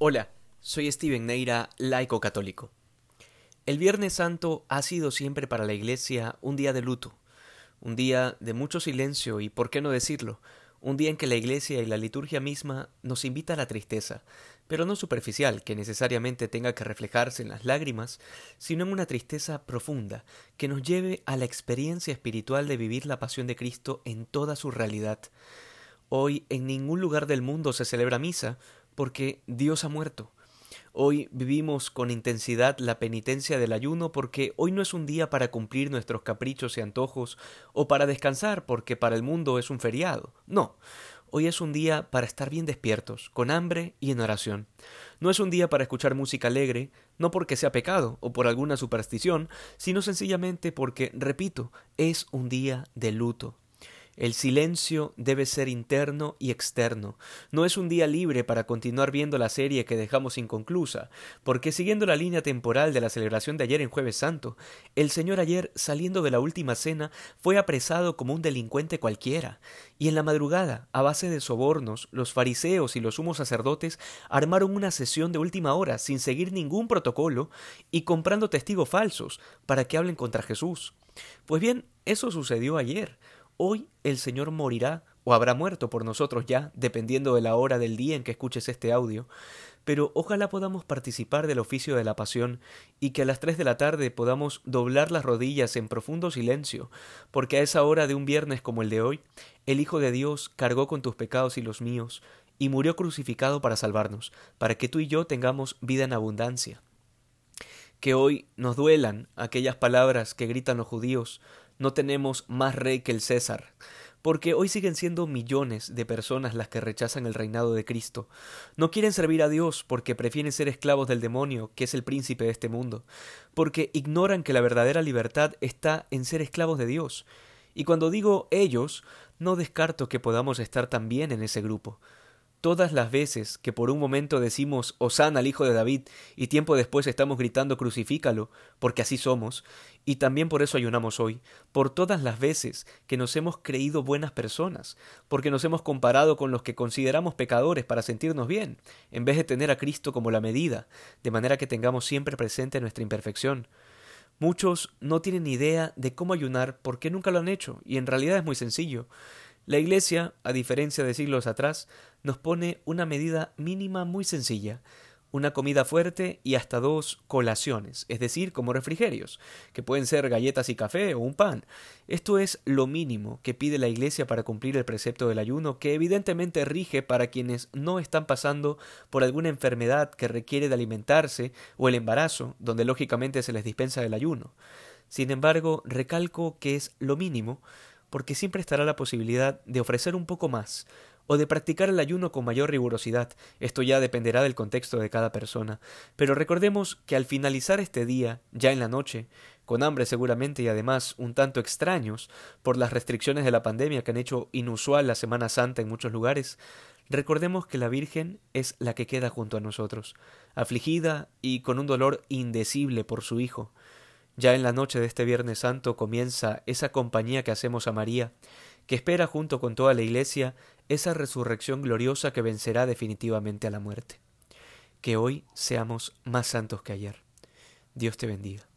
Hola, soy Steven Neira, laico católico. El Viernes Santo ha sido siempre para la Iglesia un día de luto, un día de mucho silencio y, por qué no decirlo, un día en que la Iglesia y la liturgia misma nos invita a la tristeza, pero no superficial, que necesariamente tenga que reflejarse en las lágrimas, sino en una tristeza profunda, que nos lleve a la experiencia espiritual de vivir la pasión de Cristo en toda su realidad. Hoy en ningún lugar del mundo se celebra misa, porque Dios ha muerto. Hoy vivimos con intensidad la penitencia del ayuno porque hoy no es un día para cumplir nuestros caprichos y antojos o para descansar porque para el mundo es un feriado. No, hoy es un día para estar bien despiertos, con hambre y en oración. No es un día para escuchar música alegre, no porque sea pecado o por alguna superstición, sino sencillamente porque, repito, es un día de luto. El silencio debe ser interno y externo. No es un día libre para continuar viendo la serie que dejamos inconclusa, porque siguiendo la línea temporal de la celebración de ayer en jueves santo, el Señor ayer, saliendo de la última cena, fue apresado como un delincuente cualquiera, y en la madrugada, a base de sobornos, los fariseos y los sumos sacerdotes armaron una sesión de última hora sin seguir ningún protocolo y comprando testigos falsos para que hablen contra Jesús. Pues bien, eso sucedió ayer. Hoy el Señor morirá o habrá muerto por nosotros ya, dependiendo de la hora del día en que escuches este audio, pero ojalá podamos participar del oficio de la pasión y que a las tres de la tarde podamos doblar las rodillas en profundo silencio, porque a esa hora de un viernes como el de hoy, el Hijo de Dios cargó con tus pecados y los míos, y murió crucificado para salvarnos, para que tú y yo tengamos vida en abundancia. Que hoy nos duelan aquellas palabras que gritan los judíos, no tenemos más rey que el César, porque hoy siguen siendo millones de personas las que rechazan el reinado de Cristo. No quieren servir a Dios porque prefieren ser esclavos del demonio, que es el príncipe de este mundo, porque ignoran que la verdadera libertad está en ser esclavos de Dios. Y cuando digo ellos, no descarto que podamos estar también en ese grupo. Todas las veces que por un momento decimos Osana al Hijo de David y tiempo después estamos gritando crucifícalo, porque así somos, y también por eso ayunamos hoy, por todas las veces que nos hemos creído buenas personas, porque nos hemos comparado con los que consideramos pecadores para sentirnos bien, en vez de tener a Cristo como la medida, de manera que tengamos siempre presente nuestra imperfección. Muchos no tienen idea de cómo ayunar porque nunca lo han hecho, y en realidad es muy sencillo. La Iglesia, a diferencia de siglos atrás, nos pone una medida mínima muy sencilla, una comida fuerte y hasta dos colaciones, es decir, como refrigerios, que pueden ser galletas y café o un pan. Esto es lo mínimo que pide la Iglesia para cumplir el precepto del ayuno, que evidentemente rige para quienes no están pasando por alguna enfermedad que requiere de alimentarse o el embarazo, donde lógicamente se les dispensa el ayuno. Sin embargo, recalco que es lo mínimo, porque siempre estará la posibilidad de ofrecer un poco más, o de practicar el ayuno con mayor rigurosidad. Esto ya dependerá del contexto de cada persona. Pero recordemos que al finalizar este día, ya en la noche, con hambre seguramente y además un tanto extraños por las restricciones de la pandemia que han hecho inusual la Semana Santa en muchos lugares, recordemos que la Virgen es la que queda junto a nosotros, afligida y con un dolor indecible por su Hijo. Ya en la noche de este Viernes Santo comienza esa compañía que hacemos a María, que espera junto con toda la Iglesia esa resurrección gloriosa que vencerá definitivamente a la muerte. Que hoy seamos más santos que ayer. Dios te bendiga.